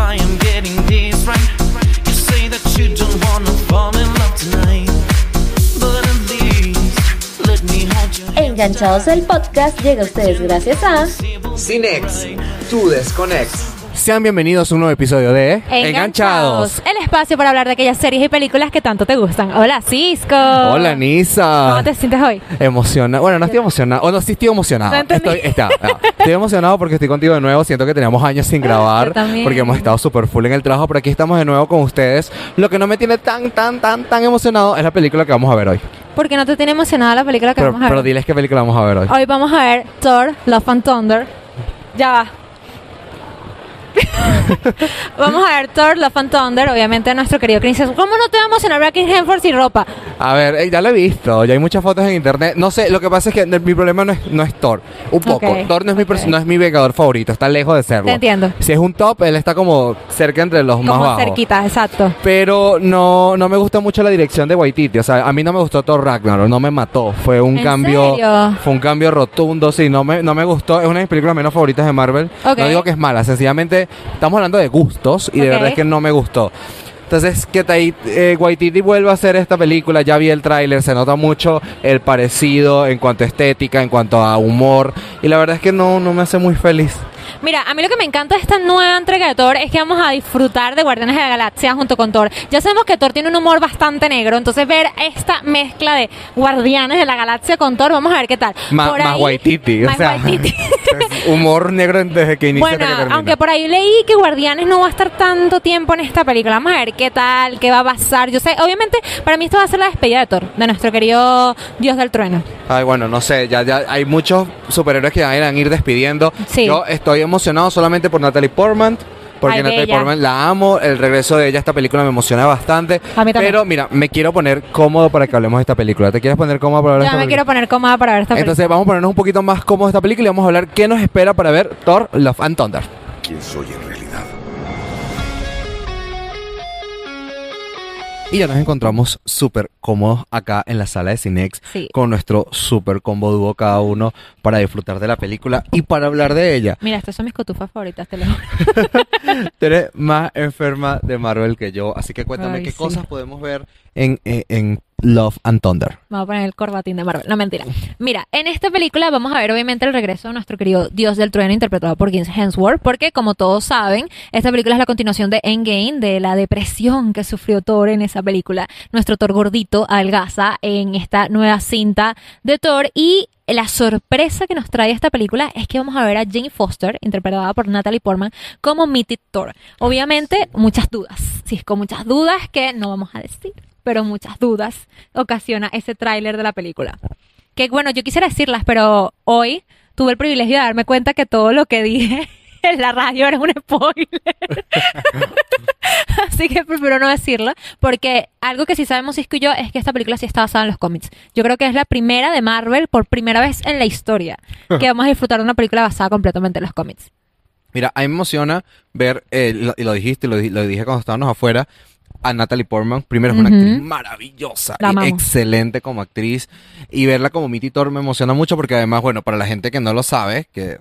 I am getting this right. You say that you don't wanna fall in love tonight. But at least let me hold your hand Enganchados el podcast llega a ustedes gracias a Cinex, tu desconex. Sean bienvenidos a un nuevo episodio de Enganchados. El espacio para hablar de aquellas series y películas que tanto te gustan. Hola, Cisco. Hola, Nisa. ¿Cómo te sientes hoy? Emocionado. Bueno, no estoy emocionado. O no, sí estoy emocionado. No estoy, está, no. Estoy emocionado porque estoy contigo de nuevo. Siento que teníamos años sin grabar. Yo también. Porque hemos estado súper full en el trabajo. Pero aquí estamos de nuevo con ustedes. Lo que no me tiene tan, tan, tan, tan emocionado es la película que vamos a ver hoy. Porque no te tiene emocionada la película que Pero, vamos a pero ver. diles qué película vamos a ver hoy. Hoy vamos a ver Thor, Love and Thunder. Ya va. vamos a ver Thor, Love and Thunder. Obviamente nuestro querido Chris. ¿Cómo no te va a a Chris Hemsworth sin ropa? A ver, eh, ya lo he visto, ya hay muchas fotos en internet. No sé, lo que pasa es que mi problema no es, no es Thor. Un poco. Thor no es, mi ok. perso- no es mi vengador favorito, está lejos de serlo. Te entiendo. Si es un top, él está como cerca entre los más bajos. cerquita, exacto. Pero no, no me gusta mucho la dirección de Waititi. O sea, a mí no me gustó Thor Ragnarok, no me mató. Fue un ¿En cambio. serio? Fue un cambio rotundo, sí, no me, no me gustó. Es una de mis películas menos favoritas de Marvel. No digo que es mala, sencillamente estamos hablando de gustos y de verdad es que no me gustó. Entonces, que Tai- eh, Waititi vuelva a hacer esta película, ya vi el tráiler, se nota mucho el parecido en cuanto a estética, en cuanto a humor, y la verdad es que no, no me hace muy feliz. Mira, a mí lo que me encanta de esta nueva entrega de Thor es que vamos a disfrutar de Guardianes de la Galaxia junto con Thor. Ya sabemos que Thor tiene un humor bastante negro, entonces ver esta mezcla de Guardianes de la Galaxia con Thor, vamos a ver qué tal. Ma- Por más ahí- Waititi, o sea, Waititi. humor negro desde que inicia Bueno, hasta que termina. aunque por ahí leí que Guardianes no va a estar tanto tiempo en esta película. Vamos a ver qué tal, qué va a pasar. Yo sé, obviamente, para mí esto va a ser la despedida de Thor, de nuestro querido Dios del Trueno. Ay, bueno, no sé, ya, ya hay muchos superhéroes que van a ir despidiendo. Sí. Yo estoy emocionado solamente por Natalie Portman. Porque Ay, Natalie bella. Portman la amo, el regreso de ella a esta película me emociona bastante. A mí también. Pero mira, me quiero poner cómodo para que hablemos de esta película. ¿Te quieres poner cómodo para hablar de esta me quiero poner cómoda para ver esta película. Entonces vamos a ponernos un poquito más cómodos de esta película y vamos a hablar qué nos espera para ver Thor, Love and Thunder. quién soy en realidad. Y ya nos encontramos súper cómodos acá en la sala de Cinex Sí. con nuestro súper combo dúo cada uno para disfrutar de la película y para hablar de ella. Mira, estas son mis cotufas favoritas, te lo juro. Tú eres más enferma de Marvel que yo, así que cuéntame Ay, qué sí. cosas podemos ver en, en, en Love and Thunder. Vamos a poner el corbatín de Marvel. No, mentira. Mira, en esta película vamos a ver obviamente el regreso de nuestro querido Dios del Trueno interpretado por James Hemsworth, porque como todos saben, esta película es la continuación de Endgame, de la depresión que sufrió Thor en esa película. Nuestro Thor gordito adelgaza en esta nueva cinta de Thor y la sorpresa que nos trae esta película es que vamos a ver a Jane Foster, interpretada por Natalie Portman, como Mitty Thor. Obviamente, muchas dudas. Sí, con muchas dudas que no vamos a decir, pero muchas dudas ocasiona ese tráiler de la película. Que bueno, yo quisiera decirlas, pero hoy tuve el privilegio de darme cuenta que todo lo que dije en la radio era un spoiler. Así que prefiero no decirlo, porque algo que sí sabemos Cisco y yo es que esta película sí está basada en los cómics. Yo creo que es la primera de Marvel por primera vez en la historia que vamos a disfrutar de una película basada completamente en los cómics. Mira, a mí me emociona ver, eh, lo- y lo dijiste, lo, di- lo dije cuando estábamos afuera, a Natalie Portman. Primero es una actriz maravillosa, y excelente como actriz. Y verla como Mitty Thor me emociona mucho porque además, bueno, para la gente que no lo sabe, que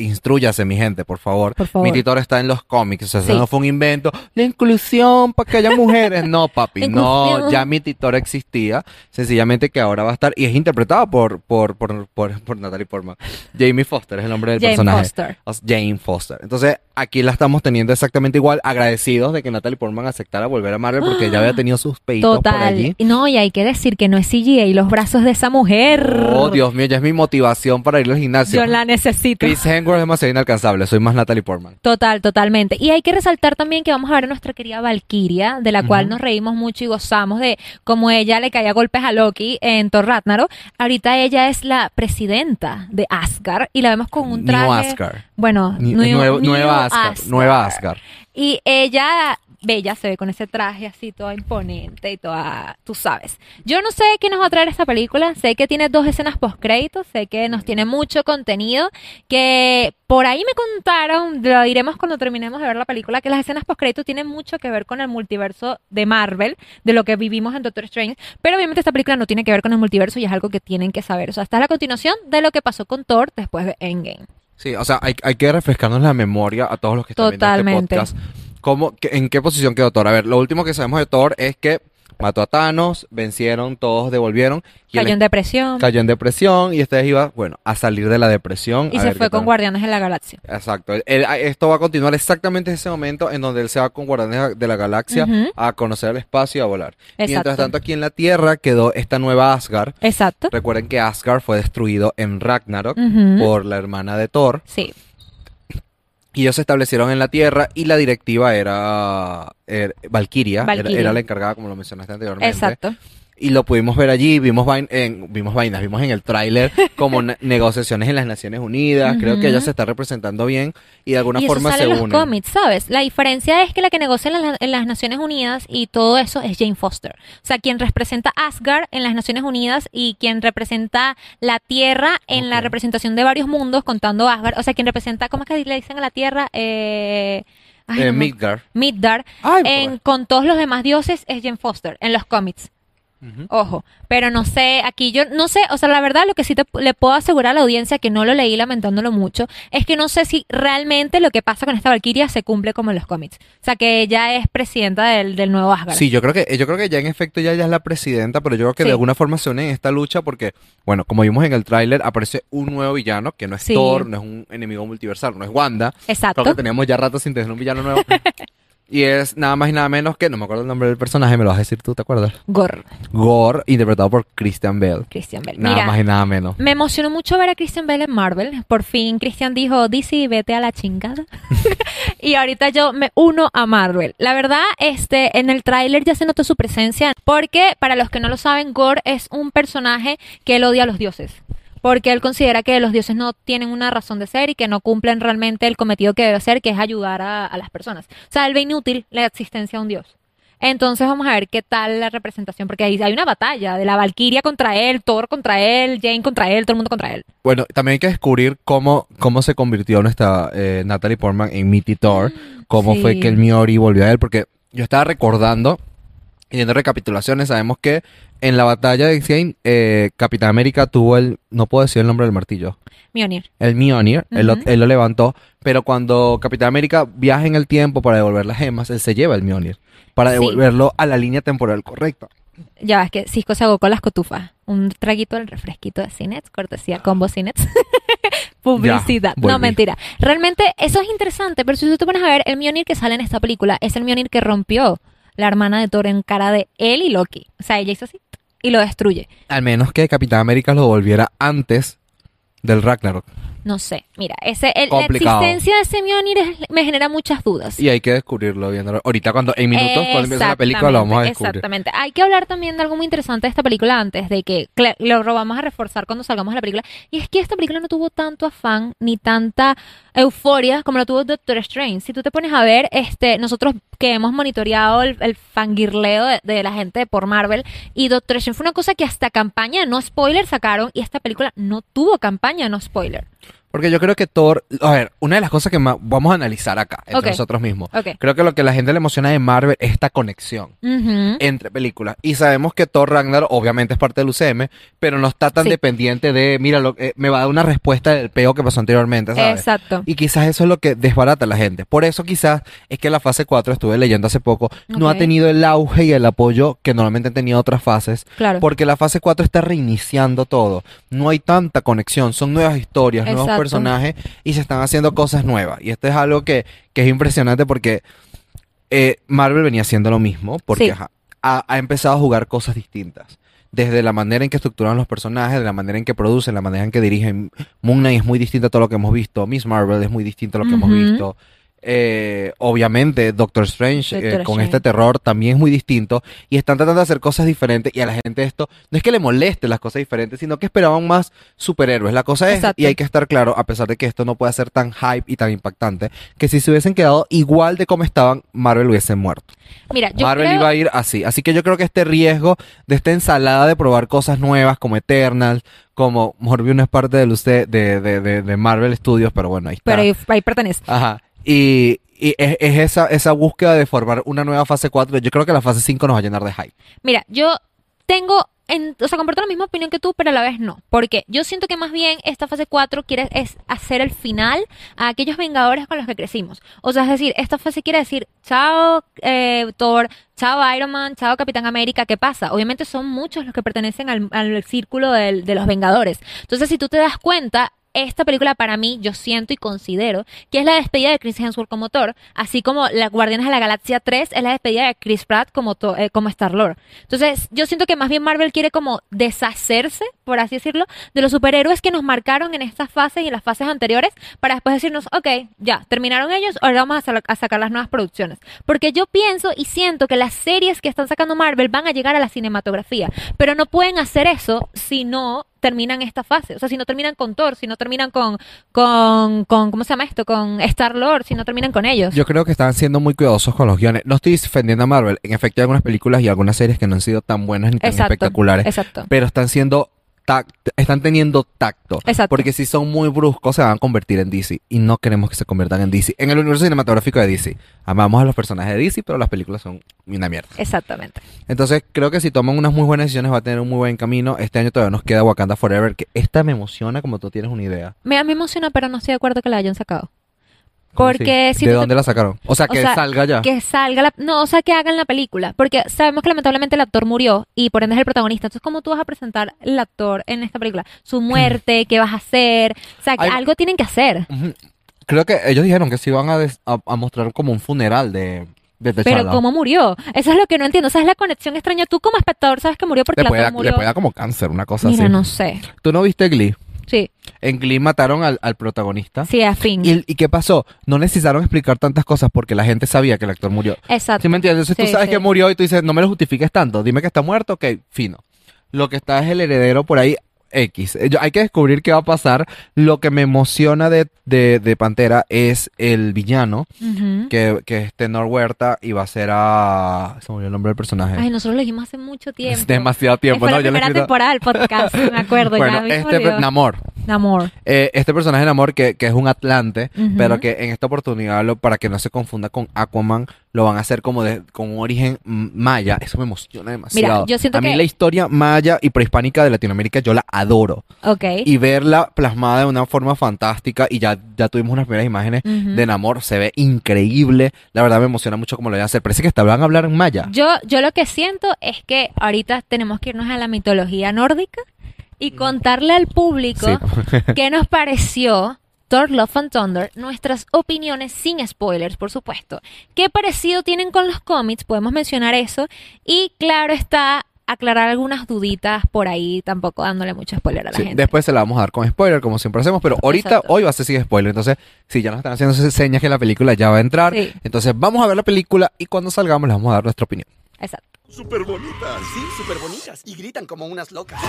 instruyase mi gente, por favor. Por favor. Mitty Thor está en los cómics, o sea, eso no fue un invento. La inclusión para que haya mujeres. No, papi, no, ya Mitty Thor existía. Sencillamente que ahora va a estar, y es interpretada por, por, por, por, por Natalie Portman. Jamie Foster es el nombre del Jane personaje. Foster. Jane Foster. Entonces, aquí la estamos teniendo exactamente igual, agradecidos de que Natalie Portman aceptara volver a Marvel porque ya había tenido sus peitos por Total. allí. No, y hay que decir que no es CGI y los brazos de esa mujer. Oh, Dios mío, ya es mi motivación para ir al gimnasio. Yo la necesito. Chris Hemsworth es demasiado inalcanzable, soy más Natalie Portman. Total, totalmente. Y hay que resaltar también que vamos a ver a nuestra querida Valkyria, de la cual nos reímos mucho y gozamos de cómo ella le caía golpes a Loki en Thor Ragnarok. Ahorita ella es la presidenta de Asgard y la vemos con un New traje. Asgard. Bueno, Ni- New- nuevo- New nueva Asgard, nueva Asgard. Y ella, bella, se ve con ese traje así, toda imponente y toda, tú sabes. Yo no sé qué nos va a traer esta película. Sé que tiene dos escenas post créditos, sé que nos tiene mucho contenido, que por ahí me contaron, lo diremos cuando terminemos de ver la película, que las escenas post créditos tienen mucho que ver con el multiverso de Marvel, de lo que vivimos en Doctor Strange, pero obviamente esta película no tiene que ver con el multiverso y es algo que tienen que saber. O sea, esta es la continuación de lo que pasó con Thor después de Endgame. Sí, o sea, hay, hay que refrescarnos la memoria a todos los que están Totalmente. viendo este podcast. ¿Cómo, ¿en qué posición quedó Thor? A ver, lo último que sabemos de Thor es que mató a Thanos, vencieron, todos devolvieron. Y Cayó en depresión. cayó en depresión y este iba, bueno, a salir de la depresión. y a se ver fue con tal. Guardianes de la Galaxia. Exacto. Él- él- esto va a continuar exactamente en ese momento en donde él se va con Guardianes de la Galaxia a conocer el espacio y a volar. Mientras Exacto. tanto, aquí en la Tierra quedó esta nueva Asgard. Exacto. Recuerden que Asgard fue destruido en Ragnarok por la hermana de Thor. Sí. Y ellos se establecieron en la Tierra y la directiva era, er- Valkyria, era-. Era, la encargada, como lo mencionaste anteriormente. Exacto. Y lo pudimos ver allí, vimos, vain- en, vimos vainas, vimos en el tráiler como ne- negociaciones en las Naciones Unidas. Creo que ella se está representando bien y de alguna y eso forma sale se en los unen. cómics, ¿sabes? La diferencia es que la que negocia en las, en las Naciones Unidas y todo eso es Jane Foster. O sea, quien representa Asgard en las Naciones Unidas y quien representa la Tierra en la representación de varios mundos contando Asgard. O sea, quien representa, ¿cómo es que le dicen a la Tierra? Eh, ay, Eh, no. Midgard. Ay, En, con todos los demás dioses es Jane Foster en los cómics. Ojo, pero no sé, aquí yo no sé, o sea, la verdad lo que sí te, le puedo asegurar a la audiencia que no lo leí lamentándolo mucho, es que no sé si realmente lo que pasa con esta Valkyria se cumple como en los cómics. O sea, que ella es presidenta del, del nuevo Asgard. Sí, yo creo que yo creo que ya en efecto ya ella es la presidenta, pero yo creo que Sí. de alguna forma se une en esta lucha porque, bueno, como vimos en el tráiler, aparece un nuevo villano que no es Sí. Thor, no es un enemigo multiversal, no es Wanda. Exacto. Creo que teníamos ya rato sin tener un villano nuevo. y es nada más y nada menos que, no me acuerdo el nombre del personaje, me lo vas a decir tú, ¿te acuerdas? Gore, Gore, interpretado por Christian Bale. Christian Bale. Nada Mira, más y nada menos. me emocionó mucho ver a Christian Bale en Marvel. Por fin Christian dijo, DC, vete a la chingada. y ahorita yo me uno a Marvel. La verdad, este, en el tráiler ya se notó su presencia. Porque, para los que no lo saben, Gore es un personaje que él odia a los dioses. Porque él considera que los dioses no tienen una razón de ser y que no cumplen realmente el cometido que debe hacer, que es ayudar a, a las personas. O sea, él ve inútil la existencia de un dios. Entonces vamos a ver qué tal la representación, porque ahí hay una batalla de la Valkyria contra él, Thor contra él, Jane contra él, todo el mundo contra él. Bueno, también hay que descubrir cómo, cómo se convirtió nuestra eh, Natalie Portman en Mitty Thor, cómo Sí. fue que el Miori volvió a él, porque yo estaba recordando, y viendo recapitulaciones, sabemos que en la batalla de X-Game, eh, Capitán América tuvo el, no puedo decir el nombre del martillo, Mjolnir. el Mjolnir, él, lo, Ujú. él lo levantó, pero cuando Capitán América viaja en el tiempo para devolver las gemas, él se lleva el Mjolnir, para Sí. devolverlo a la línea temporal correcta. Ya ves que Cisco se con las cotufas. Un traguito del refresquito de Cinets, cortesía Combo Cinets. Publicidad. Ya, no, mentira. Realmente eso es interesante, pero si tú te pones a ver, el Mjolnir que sale en esta película es el Mjolnir que rompió la hermana de Thor en cara de él y Loki. O sea, ella hizo así y lo destruye. Al menos que Capitán América lo devolviera antes del Ragnarok. No sé, mira, ese, el- la Complicado. existencia de ese Mjolnir es- me genera muchas dudas. Y hay que descubrirlo viéndolo. Ahorita cuando en minutos cuando la película lo vamos a descubrir. Exactamente. Hay que hablar también de algo muy interesante de esta película antes de que cla- lo vamos a reforzar cuando salgamos de la película. Y es que esta película no tuvo tanto afán ni tanta euforia como lo tuvo Doctor Strange. Si tú te pones a ver, este, nosotros que hemos monitoreado el, el fangirleo de, de la gente por Marvel y Doctor Strange fue una cosa que hasta campaña no spoiler sacaron y esta película no tuvo campaña no spoiler. Porque yo creo que Thor, a ver, una de las cosas que ma- vamos a analizar acá, entre nosotros mismos, Ok. creo que lo que la gente le emociona de Marvel es esta conexión entre películas. Y sabemos que Thor Ragnarok obviamente es parte del UCM, pero no está tan Sí. dependiente de, mira, lo, eh, me va a dar una respuesta del peo que pasó anteriormente, ¿sabes? Exacto. Y quizás eso es lo que desbarata a la gente. Por eso quizás es que la fase 4, estuve leyendo hace poco, no ha tenido el auge y el apoyo que normalmente han tenido otras fases. Claro. Porque la fase 4 está reiniciando todo. No hay tanta conexión, son nuevas historias, nuevos Exacto. Personajes y se están haciendo cosas nuevas. Y esto es algo que, que es impresionante porque eh, Marvel venía haciendo lo mismo porque Sí. ajá, ha, ha empezado a jugar cosas distintas. Desde la manera en que estructuran los personajes, de la manera en que producen, la manera en que dirigen. Moon Knight es muy distinto a todo lo que hemos visto. Miss Marvel es muy distinto a lo que hemos visto. Eh, obviamente Doctor Strange eh, con Strange. este terror también es muy distinto y están tratando de hacer cosas diferentes y a la gente esto no es que le moleste las cosas diferentes sino que esperaban más superhéroes la cosa es Exacto. y hay que estar claro a pesar de que esto no puede ser tan hype y tan impactante que si se hubiesen quedado igual de como estaban Marvel hubiese muerto Mira, yo Marvel creo- iba a ir así así que yo creo que este riesgo de esta ensalada de probar cosas nuevas como Eternal como Morbius no es parte del usted de, de, de, de Marvel Studios pero bueno ahí está pero ahí, ahí pertenece. Ajá. Y, y es, es esa, búsqueda de formar una nueva fase 4. Yo creo que la fase 5 nos va a llenar de hype. Mira, yo tengo en- o sea, comparto la misma opinión que tú, pero a la vez no. Porque yo siento que más bien esta fase 4 quiere es hacer el final a aquellos Vengadores con los que crecimos. O sea, es decir, esta fase quiere decir, chao eh, Thor, chao Iron Man, chao Capitán América, ¿qué pasa? Obviamente son muchos los que pertenecen al, círculo de los Vengadores. Entonces, si tú te das cuenta, esta película para mí, yo siento y considero que es la despedida de Chris Hemsworth como Thor, así como la Guardianes de la Galaxia 3 es la despedida de Chris Pratt como, eh, como Star-Lord. Entonces, yo siento que más bien Marvel quiere como deshacerse, por así decirlo, de los superhéroes que nos marcaron en estas fases y en las fases anteriores para después decirnos, ok, ya, terminaron ellos, ahora vamos a sacar las nuevas producciones. Porque yo pienso y siento que las series que están sacando Marvel van a llegar a la cinematografía, pero no pueden hacer eso si no terminan esta fase. O sea, si no terminan con Thor, si no terminan con, con, con ¿cómo se llama esto? Con Star-Lord, si no terminan con ellos. Yo creo que están siendo muy cuidadosos con los guiones. No estoy defendiendo a Marvel. En efecto, hay algunas películas y algunas series que no han sido tan buenas ni tan Exacto, espectaculares. exacto. Pero están siendo están teniendo tacto. Exacto. Porque si son muy bruscos se van a convertir en DC. Y no queremos que se conviertan en DC. En el universo cinematográfico de DC. Amamos a los personajes de DC, pero las películas son una mierda. Exactamente. Entonces creo que si toman unas muy buenas decisiones va a tener un muy buen camino. Este año todavía nos queda Wakanda Forever. Que esta me emociona como tú tienes una idea. Me, me emociona, pero no estoy de acuerdo que la hayan sacado. ¿Cómo Porque si ¿De te- dónde la sacaron? O sea, O que sea, salga ya. Que salga la... No, o sea, que hagan la película. Porque sabemos que lamentablemente el actor murió y por ende es el protagonista. Entonces, ¿cómo tú vas a presentar el actor en esta película? Su muerte, ¿qué vas a hacer? O sea, que algo tienen que hacer. Creo que ellos dijeron que se iban a, des- a, a mostrar como un funeral de. Pero ¿cómo murió? Eso es lo que no entiendo. O sea, es la conexión extraña. Tú como espectador sabes que murió porque le puede, dar- murió. le puede dar como cáncer, una cosa Mira, así. no sé. ¿Tú no viste Glee? Sí, En Glee mataron al, al protagonista. sí, a fin. ¿Y, ¿Y qué pasó? No necesitaron explicar tantas cosas porque la gente sabía que el actor murió. Exacto. ¿Sí me entiendes? Entonces Sí, tú sabes sí. que murió y tú dices, no me lo justifiques tanto. Dime que está muerto, ok, fino. Lo que está es el heredero por ahí, X. Eh, yo- hay que descubrir qué va a pasar. Lo que me emociona de, de, de Pantera es el villano, que, que es Tenor Huerta y va a ser a... Se olvidó el nombre del personaje. Ay, nosotros lo dijimos hace mucho tiempo. es demasiado tiempo, Fue ¿no? la Yo lo he primera temporada del podcast, me acuerdo. Bueno, me este. Namor. Namor. Eh, este personaje de Namor que, que es un Atlante, pero que en esta oportunidad, lo, para que no se confunda con Aquaman, lo van a hacer como de, con un origen maya. Eso me emociona demasiado. yo siento a mí que- la historia maya y prehispánica de Latinoamérica yo la adoro. Ok. Y verla plasmada de una forma fantástica, y ya, ya tuvimos unas primeras imágenes de Namor, se ve increíble. La verdad me emociona mucho cómo lo van a hacer. Parece que hasta van a hablar en maya. Yo, yo lo que siento es que ahorita tenemos que irnos a la mitología nórdica y contarle al público Sí. qué nos pareció Thor Love and Thunder, nuestras opiniones sin spoilers, por supuesto. ¿Qué parecido tienen con los cómics? Podemos mencionar eso. Y claro está, aclarar algunas duditas por ahí, tampoco dándole mucho spoiler a la Sí, gente. después se la vamos a dar con spoiler, como siempre hacemos, pero ahorita, Exacto. hoy va a ser sin spoiler. Entonces, si ya nos están haciendo señas que la película ya va a entrar, Sí. entonces vamos a ver la película y cuando salgamos les vamos a dar nuestra opinión. Exacto. Súper bonitas. Sí, súper bonitas. Y gritan como unas locas.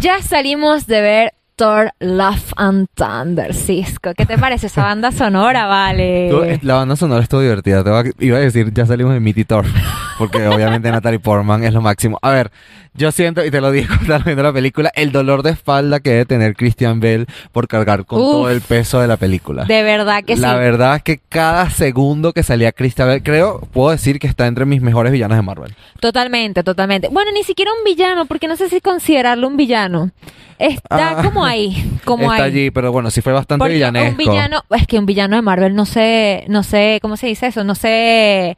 Ya salimos de ver Thor Love and Thunder, Cisco. ¿Qué te parece esa banda sonora, vale? Eh, La banda sonora estuvo divertida. Te iba a decir, ya salimos de Mitty Thor, porque obviamente Natalie Portman es lo máximo. A ver, yo siento, y te lo dije cuando viendo la película, el dolor de espalda que debe tener Christian Bell por cargar con Uf. todo el peso de la película. De verdad que la sí. verdad es que cada segundo que salía Christian Bell, creo, puedo decir que está entre mis mejores villanos de Marvel. Totalmente, totalmente. Bueno, ni siquiera un villano, porque no sé si considerarlo un villano. Está Ah. como ahí, como está ahí. allí, pero bueno, sí fue bastante Porque villanesco. un villano, es que un villano de Marvel, no sé, no sé, ¿cómo se dice eso? No sé.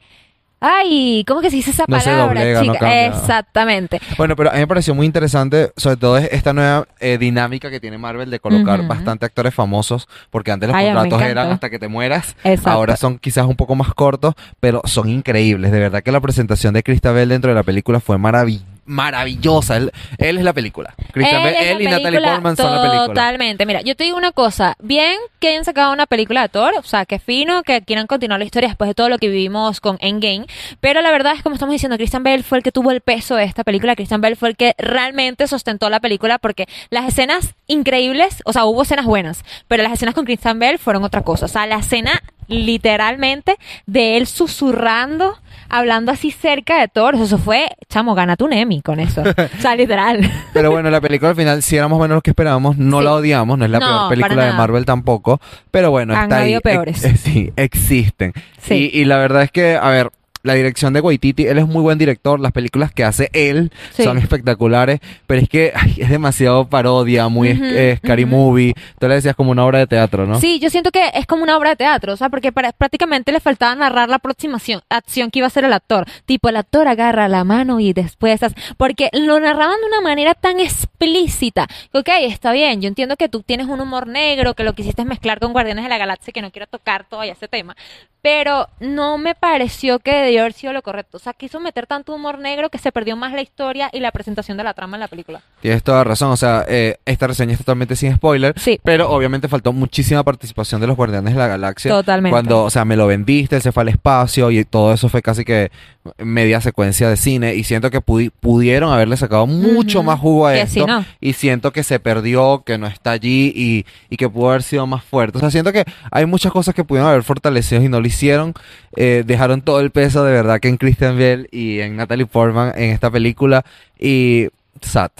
Ay, ¿cómo que se dice esa No palabra, doblega, no chica? cambia. Exactamente. Bueno, pero a mí me pareció muy interesante, sobre todo es esta nueva eh, dinámica que tiene Marvel de colocar bastante actores famosos, porque antes los Ay, contratos eran hasta que te mueras, Exacto. ahora son quizás un poco más cortos, pero son increíbles. De verdad que la presentación de Christabel dentro de la película fue maravi- maravillosa. Él, él es la película. Christabel, es él, y Natalie Portman son la película. Totalmente. Mira, yo te digo una cosa. Bien que hayan sacado una película de Thor, o sea, que fino, que quieran continuar la historia después de todo lo que vivimos con Endgame. Pero la verdad es, como estamos diciendo, Christian Bale fue el que tuvo el peso de esta película. Christian Bale fue el que realmente sustentó la película porque las escenas increíbles, o sea, hubo escenas buenas, pero las escenas con Christian Bale fueron otra cosa. O sea, la escena literalmente de él susurrando, hablando así cerca de Thor, eso fue, chamo, gánate un Emmy con eso. O sea, literal. Pero bueno, la película al final, si éramos menos lo que esperábamos, no Sí. la odiamos, no es la No, peor película de. Marvel tampoco, pero bueno, Han está ahí. peores. Ex- sí, existen. Sí. Y, y la verdad es que, a ver, la dirección de Waititi, él es muy buen director, las películas que hace él Sí. son espectaculares, pero es que ay, es demasiado parodia, muy es- scary movie. Tú le decías como una obra de teatro, ¿no? Sí, yo siento que es como una obra de teatro, o sea, porque para- prácticamente le faltaba narrar la próxima acción, que iba a hacer el actor. Tipo, el actor agarra la mano y después... Porque lo narraban de una manera tan explícita. Ok, está bien, yo entiendo que tú tienes un humor negro, que lo quisiste mezclar con Guardianes de la Galaxia, que no quiero tocar todavía ese tema. Pero no me pareció que debió haber sido lo correcto. O sea, quiso meter tanto humor negro que se perdió más la historia y la presentación de la trama en la película. Tienes toda razón, o sea, eh, esta reseña es totalmente sin spoiler, Sí. pero obviamente faltó muchísima participación de los Guardianes de la Galaxia. Totalmente. Cuando, o sea, me lo vendiste, él se fue al espacio y todo eso fue casi que media secuencia de cine y siento que pudi- pudieron haberle sacado mucho más jugo a Que esto sí, ¿no? y siento que se perdió, que no está allí y, y que pudo haber sido más fuerte. O sea, siento que hay muchas cosas que pudieron haber fortalecido y no lo hicieron. Eh, dejaron todo el peso de verdad que en Christian Bell y en Natalie Portman en esta película y sad.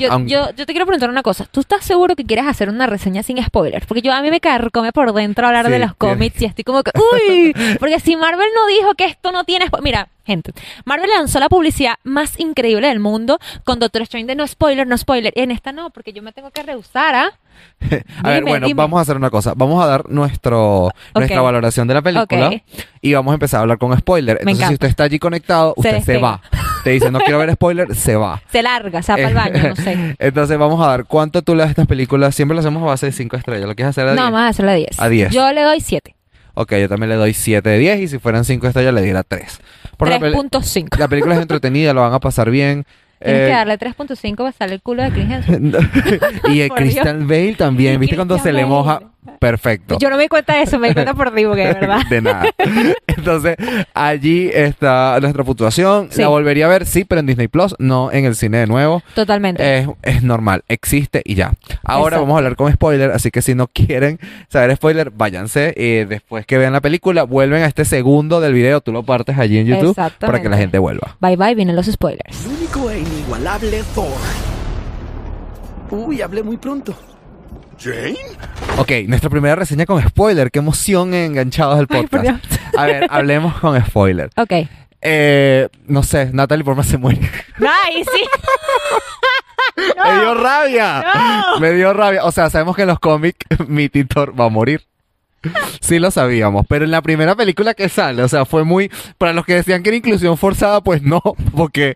Yo, yo, yo te quiero preguntar una cosa. ¿Tú estás seguro que quieres hacer una reseña sin spoilers? Porque yo a mí me carcome por dentro hablar Sí, de los cómics y estoy como que, uy, porque si Marvel no dijo que esto no tiene Mira, gente, Marvel lanzó la publicidad más increíble del mundo con Doctor Strange de no spoiler, no spoiler. Y en esta no, porque yo me tengo que rehusar, ¿ah? A ver, bueno, dime. vamos a hacer una cosa. Vamos a dar nuestro, nuestra valoración de la película y vamos a empezar a hablar con spoiler. Entonces, si usted está allí conectado, usted se va. Te dice, no quiero ver spoiler, se va. Se larga, se va para el baño, no sé. Entonces, vamos a dar cuánto tú le das a estas películas. Siempre lo hacemos a base de 5 estrellas. ¿Lo quieres hacer a No, 10? vamos a hacerle a 10. A 10. Yo le doy 7. Ok, yo también le doy 7 de 10 y si fueran 5 estrellas le diera 3. Por la, peli- 3.5. la película es entretenida, lo van a pasar bien. Tienes Eh, que darle 3.5 para salir el culo de Chris Hemsworth. y el. Christian Bale también. ¿Viste cuando se le moja? Perfecto. Yo no me di cuenta de eso, me di cuenta por ti, porque de verdad. de nada. Entonces, allí está nuestra puntuación. Sí. La volvería a ver, sí, pero en Disney Plus, no en el cine de nuevo. Totalmente. Es, es normal, existe y ya. Ahora Exacto. vamos a hablar con spoiler, así que si no quieren saber spoiler, váyanse. Y después que vean la película, vuelven a este segundo del video, tú lo partes allí en YouTube para que la gente vuelva. Bye bye, vienen los spoilers. Único e inigualable Thor. Uy, hablé muy pronto. ¿Jane? Ok, nuestra primera reseña con spoiler. Qué emoción enganchados del Ay, podcast. A ver, hablemos con spoiler. Ok. Eh, no sé, Natalie Portman se muere. ¡Ay, sí! Me dio rabia. Me dio rabia. O sea, sabemos que en los cómics mi Titor va a morir. Sí lo sabíamos, pero en la primera película que sale, o sea, fue muy... Para los que decían que era inclusión forzada, pues no, porque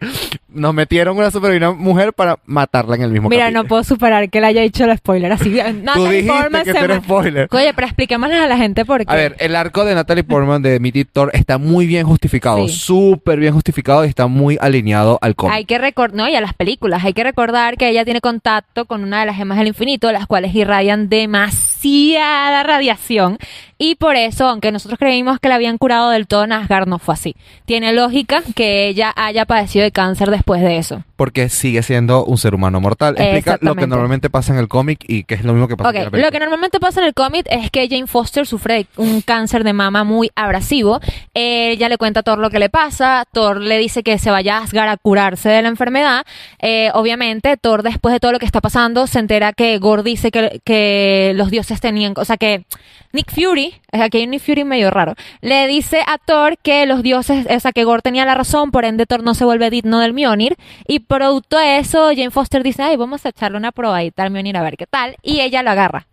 nos metieron una superheroína mujer para matarla en el mismo Mira, capítulo. no puedo superar que le haya dicho el spoiler así. Natalie Portman que se ma- spoiler. Oye, pero expliquémosle a la gente por qué. A ver, el arco de Natalie Portman de mi Thor está muy bien justificado, Sí. súper bien justificado y está muy alineado al cómic. Hay que recordar, no, y a las películas, hay que recordar que ella tiene contacto con una de las gemas del infinito, las cuales irradian demasiada radiación. Y por eso, aunque nosotros creímos que la habían curado del todo, Asgard no fue así. Tiene lógica que ella haya padecido de cáncer después de eso. Porque sigue siendo un ser humano mortal. Explica lo que normalmente pasa en el cómic y que es lo mismo que pasa Ok, en la lo que normalmente pasa en el cómic es que Jane Foster sufre un cáncer de mama muy abrasivo. Ella le cuenta a Thor lo que le pasa. Thor le dice que se vaya a Asgard a curarse de la enfermedad. Eh, obviamente, Thor, después de todo lo que está pasando, se entera que Gore dice que, que los dioses tenían. O sea, que Nick Fury, aquí hay un Fury medio raro, le dice a Thor que los dioses, o sea, que Gore tenía la razón, por ende Thor no se vuelve digno del Mjolnir. Y producto de eso, Jane Foster dice, ay, vamos a echarle una probadita al Mjolnir a ver qué tal. Y ella lo agarra.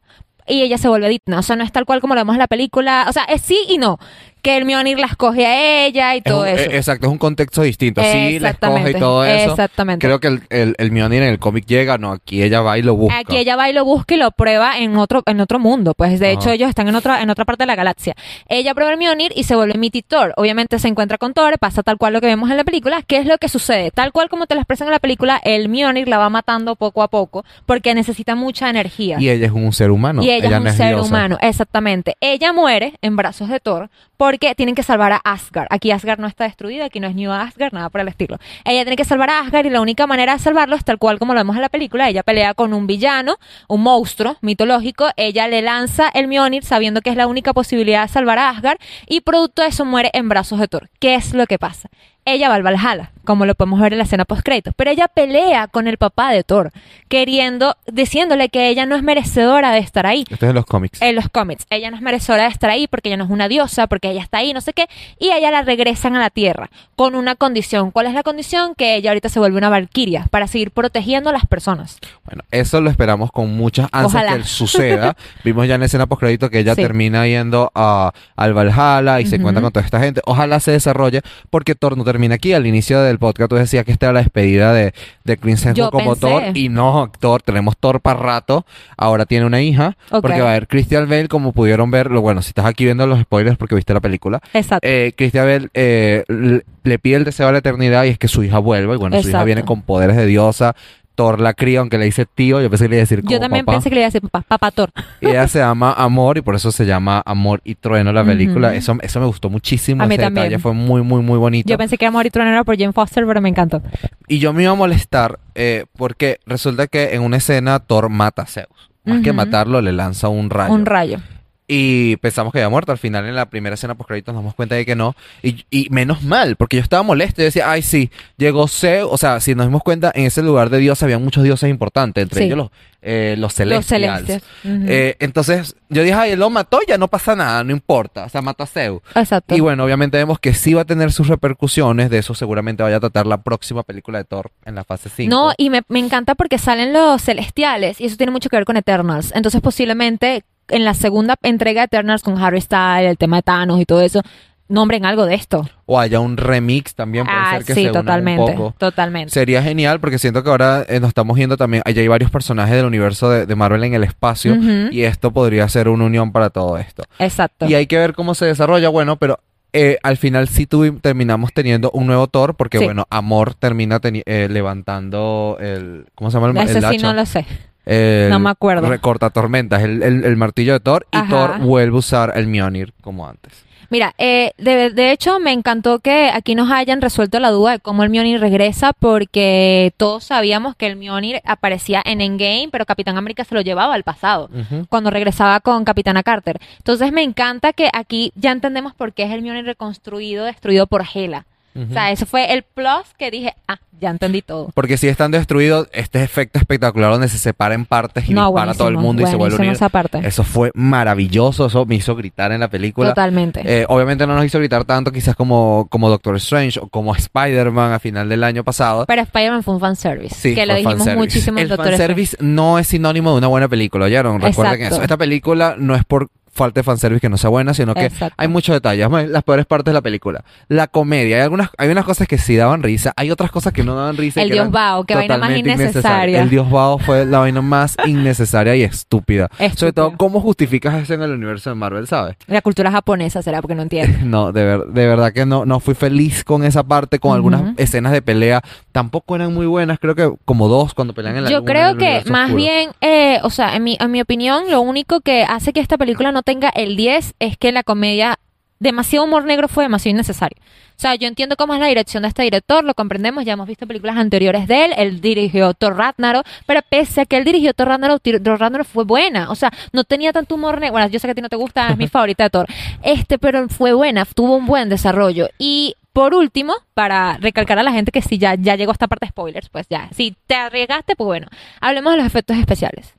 Y ella se vuelve digna. O sea, no es tal cual como lo vemos en la película. O sea, es sí y no. Que el Mjolnir la escoge a ella y Es todo un- eso. eh, Exacto, es un contexto distinto. Sí, la escoge y todo eso. exactamente. Creo que el, el, el Mjolnir en el cómic llega, no, aquí ella va y lo busca. Aquí ella va y lo busca y lo prueba en otro, en otro mundo. Pues de Ajá. hecho ellos están en otra, en otra parte de la galaxia. Ella prueba el Mjolnir y se vuelve Miti Thor. Obviamente se encuentra con Thor, pasa tal cual lo que vemos en la película. ¿Qué es lo que sucede? Tal cual como te lo expresan en la película, el Mjolnir la va matando poco a poco porque necesita mucha energía. Y ella es un ser humano. y ella, es un no ser diosa. humano, exactamente. Ella muere en brazos de Thor porque tienen que salvar a Asgard. Aquí Asgard no está destruida, aquí no es New Asgard, nada por el estilo. Ella tiene que salvar a Asgard y la única manera de salvarlo es tal cual como lo vemos en la película. Ella pelea con un villano, un monstruo mitológico. Ella le lanza el Mjolnir sabiendo que es la única posibilidad de salvar a Asgard y producto de eso muere en brazos de Thor. ¿Qué es lo que pasa? Ella va al Valhalla, como lo podemos ver en la escena post créditos, pero ella pelea con el papá de Thor, queriendo, diciéndole que ella no es merecedora de estar ahí. Esto es en los cómics. En los cómics, ella no es merecedora de estar ahí porque ella no es una diosa, porque ella está ahí, no sé qué, y ella la regresan a la Tierra con una condición. ¿Cuál es la condición? Que ella ahorita se vuelve una valquiria para seguir protegiendo a las personas. Bueno, eso lo esperamos con muchas ansias Ojalá. que suceda. Vimos ya en la escena post crédito que ella Sí. termina yendo a, al Valhalla y se encuentra con toda esta gente. Ojalá se desarrolle porque Thor no termina aquí. Al inicio del podcast tú decías que esta era la despedida de, de Yo Hemsworth como pensé. Thor y no, Thor, tenemos Thor para rato. Ahora tiene una hija porque va a haber Christian Bale como pudieron ver. Lo bueno, si estás aquí viendo los spoilers porque viste la película. Exacto. Eh, Christian Bale eh, le, le pide el deseo a la eternidad y es que su hija vuelva. Y bueno, su hija viene con poderes de diosa. Thor la cría, aunque le dice tío. Yo pensé que le iba a decir como Yo también papá. pensé que le iba a decir papá, papá Thor. Y ella se llama Amor y por eso se llama Amor y Trueno la película. Ujú. Eso, eso me gustó muchísimo. A mí ese también. detalle fue muy, muy, muy bonito. Yo pensé que Amor y Trueno era por Jane Foster, pero me encantó. Y yo me iba a molestar eh, porque resulta que en una escena Thor mata a Zeus. Más que matarlo, le lanza un rayo. Un rayo. Y pensamos que había muerto. Al final, en la primera escena post créditos, nos damos cuenta de que no. Y, y menos mal, porque yo estaba molesto. Yo decía, ay, sí, llegó Zeus. O sea, si nos dimos cuenta, en ese lugar de Dios había muchos dioses importantes, entre Sí. ellos los, eh, los Los celestials. Eh, entonces, yo dije, ay, él lo mató, ya no pasa nada, no importa. O sea, mata a Zeus. Exacto. Y bueno, obviamente vemos que sí va a tener sus repercusiones. De eso seguramente vaya a tratar la próxima película de Thor en la fase 5. No, y me, me encanta porque salen los celestiales y eso tiene mucho que ver con Eternals. Entonces, posiblemente en la segunda entrega de Eternals con Harry Styles, el tema de Thanos y todo eso, nombren algo de esto. O haya un remix también, puede Ah, ser que sí, se totalmente. un poco. Totalmente. Sería genial porque siento que ahora eh, nos estamos viendo también, allá hay varios personajes del universo de, de Marvel en el espacio y esto podría ser una unión para todo esto. Exacto. Y hay que ver cómo se desarrolla, bueno, pero eh, al final sí terminamos teniendo un nuevo Thor porque Sí. bueno, Amor termina eh, levantando el, ¿cómo se llama el, Ese el sí hacha? no lo sé. El No me acuerdo. Recorta tormentas, el, el- el martillo de Thor y. Thor vuelve a usar el Mjolnir como antes. Mira, eh, de, de hecho me encantó que aquí nos hayan resuelto la duda de cómo el Mjolnir regresa porque todos sabíamos que el Mjolnir aparecía en Endgame, pero Capitán América se lo llevaba al pasado. Cuando regresaba con Capitana Carter. Entonces me encanta que aquí ya entendemos por qué es el Mjolnir reconstruido, destruido por Hela. O sea, eso fue el plus que dije, ah, ya entendí todo. Porque si están destruidos, este efecto espectacular donde se separa en partes y No, dispara todo el mundo y se vuelve a unir. esa parte. Eso fue maravilloso, eso me hizo gritar en la película. Totalmente. Eh, obviamente no nos hizo gritar tanto quizás como, como Doctor Strange o como Spider-Man a final del año pasado. Pero Spider-Man fue un fanservice. Sí, que lo dijimos fanservice. muchísimo en El Doctor Strange. fanservice no es sinónimo de una buena película, ¿oyeron? Recuerden Exacto. eso. Esta película no es por falta de fanservice que no sea buena, sino que Exacto. hay muchos detalles. Las peores partes de la película. La comedia. Hay algunas, hay unas cosas que sí daban risa, hay otras cosas que no daban risa. El que Dios Bao, qué vaina más innecesaria. El Dios Bao fue la vaina más innecesaria y estúpida. Sobre todo, ¿cómo justificas eso en el universo de Marvel, sabes? La cultura japonesa será porque no entiendo. No, de, ver- de verdad que no, no fui feliz con esa parte, con algunas escenas de pelea. Tampoco eran muy buenas, creo que como dos cuando pelean en la Yo luna, creo que más oscuro. bien, eh, o sea, en mi, en mi opinión, lo único que hace que esta película no tenga el 10 es que la comedia, demasiado humor negro fue demasiado innecesario. O sea, yo entiendo cómo es la dirección de este director, lo comprendemos, ya hemos visto películas anteriores de él, él dirigió Thor Ragnarok, pero pese a que él dirigió Thor Ragnarok, Thor Ragnarok fue buena, o sea, no tenía tanto humor negro, bueno, yo sé que a ti no te gusta, es mi favorita de Thor, este, pero fue buena, tuvo un buen desarrollo y... Por último, para recalcar a la gente que si ya, ya llegó a esta parte de spoilers, pues ya, si te arriesgaste, pues bueno, hablemos de los efectos especiales.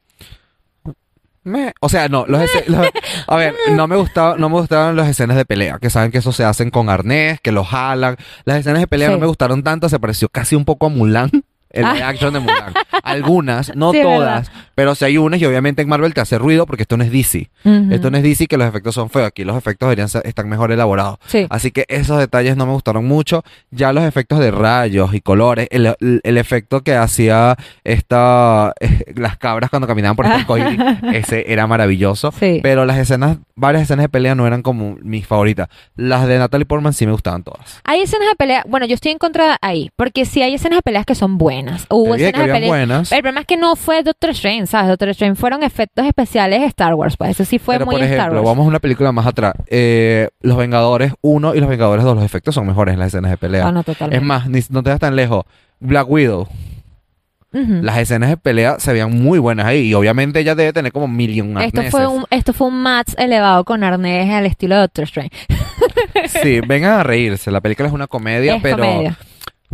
Me- o sea, no, los, los- a ver, no me gustaba, no me gustaban las escenas de pelea, que saben que eso se hacen con arnés, que lo jalan. Las escenas de pelea Sí. no me gustaron tanto, se pareció casi un poco a Mulan. El Ah. live action de Mulan. Algunas, no Sí, todas, pero si hay unas y obviamente en Marvel te hace ruido porque esto no es DC. Esto no es DC que los efectos son feos, aquí los efectos deberían ser- están mejor elaborados. Sí. Así que esos detalles no me gustaron mucho. Ya los efectos de rayos y colores, el, el- el efecto que hacía esta eh, las cabras cuando caminaban por este arcoíris, ese era maravilloso. Sí. Pero las escenas, varias escenas de pelea no eran como mis favoritas. Las de Natalie Portman sí me gustaban todas. Hay escenas de pelea, bueno, yo estoy en contra ahí, porque sí hay escenas de peleas que son buenas. Hubo dije que escenas de habían pelea. buenas. El problema es que no fue Doctor Strange, ¿sabes? Doctor Strange fueron efectos especiales de Star Wars, pues eso sí fue Pero muy por Star ejemplo, Wars. vamos a una película más atrás. Eh, los Vengadores 1 y los Vengadores 2, los efectos son mejores en las escenas de pelea. Ah, no, totalmente. es más, ni- no te das tan lejos. Black Widow. Las escenas de pelea se veían muy buenas ahí. Y obviamente ella debe tener como mil y un Esto arneses. fue un esto fue un match elevado con arnés al estilo de Doctor Strange. Sí, vengan a reírse. La película es una comedia, Es pero comedia.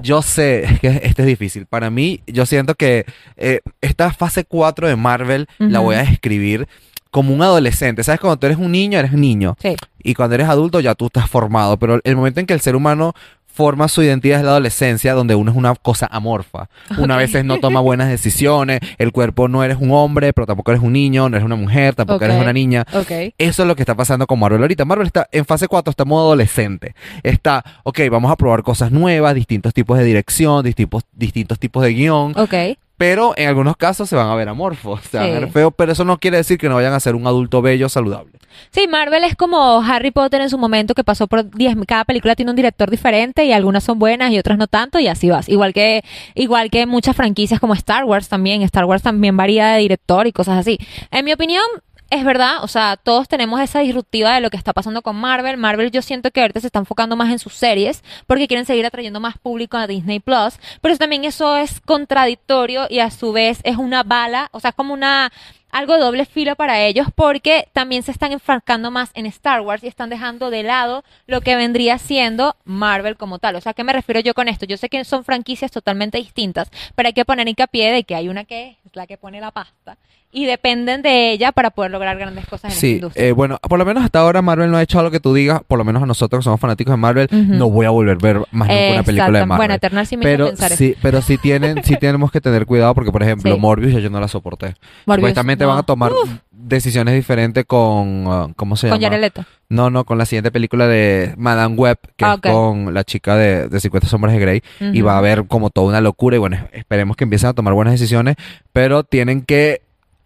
Yo sé que este es difícil. Para mí, yo siento que eh, esta fase 4 de Marvel la voy a describir como un adolescente. ¿Sabes? Cuando tú eres un niño, eres niño. Sí. Y cuando eres adulto, ya tú estás formado. Pero el momento en que el ser humano forma su identidad es la adolescencia, donde uno es una cosa amorfa. Una Ok. veces no toma buenas decisiones, el cuerpo no eres un hombre, pero tampoco eres un niño, no eres una mujer, tampoco eres una niña. Ok. Eso es lo que está pasando con Marvel ahorita. Marvel está en fase 4, está en modo adolescente. Está, ok, vamos a probar cosas nuevas, distintos tipos de dirección, distintos, distintos tipos de guion, Ok. Pero en algunos casos se van a ver amorfos, se van a ver feos, pero eso no quiere decir que no vayan a ser un adulto bello, saludable. Sí, Marvel es como Harry Potter en su momento que pasó por 10, cada película tiene un director diferente y algunas son buenas y otras no tanto y así vas. Igual que igual que muchas franquicias como Star Wars también, Star Wars también varía de director y cosas así. En mi opinión es verdad, o sea, todos tenemos esa disruptiva de lo que está pasando con Marvel. Marvel yo siento que ahorita se está enfocando más en sus series porque quieren seguir atrayendo más público a Disney Plus, pero también eso es contradictorio y a su vez es una bala, o sea, como una algo doble filo para ellos porque también se están enfocando más en Star Wars y están dejando de lado lo que vendría siendo Marvel como tal. O sea, ¿a qué me refiero yo con esto? Yo sé que son franquicias totalmente distintas, pero hay que poner hincapié de que hay una que es la que pone la pasta y dependen de ella para poder lograr grandes cosas en esta Sí, industria. eh, bueno, por lo menos hasta ahora Marvel no ha hecho algo que tú digas, por lo menos a nosotros que somos fanáticos de Marvel, no voy a volver a ver más nunca una película de Exacto. Marvel. Bueno, Eternal sí me hizo pero pensar sí, pero sí tienen, sí tenemos que tener cuidado porque, por ejemplo, Sí. Morbius ya yo no la soporté. Morbius, Supuestamente van a tomar decisiones diferentes con, ah, ¿cómo se Con llama? Jared Leto. No, no, con la siguiente película de Madame Web, que Ah, es con la chica de, de 50 sombras de Grey. Y va a haber como toda una locura. Y bueno, esperemos que empiecen a tomar buenas decisiones. Pero tienen que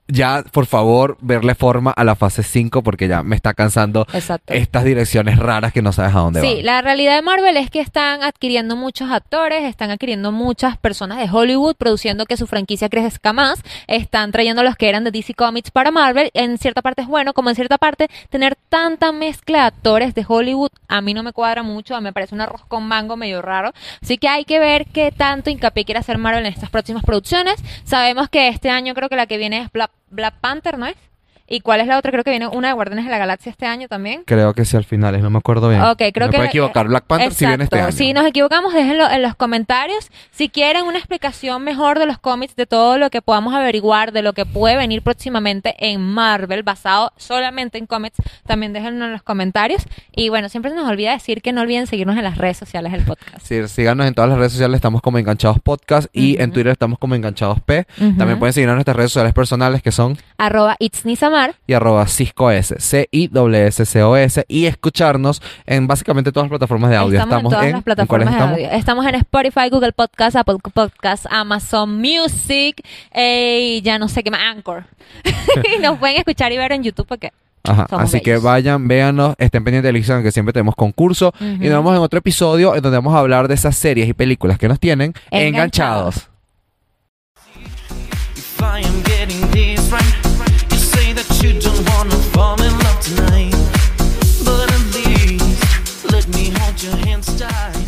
ya, por favor, verle forma a la fase 5 porque ya me está cansando Exacto. estas direcciones raras que no sabes a dónde Sí, van. la realidad de Marvel es que están adquiriendo muchos actores, están adquiriendo muchas personas de Hollywood, produciendo que su franquicia crezca más, están trayendo los que eran de DC Comics para Marvel. En cierta parte es bueno, como en cierta parte tener tanta mezcla de actores de Hollywood a mí no me cuadra mucho, a mí me parece un arroz con mango medio raro. Así que hay que ver qué tanto hincapié quiere hacer Marvel en estas próximas producciones. Sabemos que este año creo que la que viene es Black, Black Panther, ¿no es? ¿Y cuál es la otra? Creo que viene una de Guardianes de la Galaxia este año también. Creo que sí al final, no me acuerdo bien. Ok, creo me que. puedo equivocar. Black Panther sí viene este año. Exacto. Si nos equivocamos, déjenlo en los comentarios. Si quieren una explicación mejor de los cómics, de todo lo que podamos averiguar, de lo que puede venir próximamente en Marvel, basado solamente en cómics, también déjenlo en los comentarios. Y bueno, siempre se nos olvida decir que no olviden seguirnos en las redes sociales del podcast. Sí, síganos en todas las redes sociales, estamos como Enganchados Podcast y en. Twitter estamos como Enganchados P. También pueden seguirnos en nuestras redes sociales personales que son Arroba It's Y arroba Cisco S, C I W S C O S y escucharnos en básicamente todas las plataformas de audio. Estamos, en todas las ¿en cuáles plataformas de estamos? audio. Estamos en Spotify, Google Podcast, Apple Podcast, Amazon Music eh, y ya no sé qué más, Anchor. y nos pueden escuchar y ver en YouTube porque Ajá, Somos así que vayan, véanos, estén pendientes del Instagram que siempre tenemos concurso y nos vemos en otro episodio en donde vamos a hablar de esas series y películas que nos tienen Enganchados. enganchados. But at least let me hold your hands tight.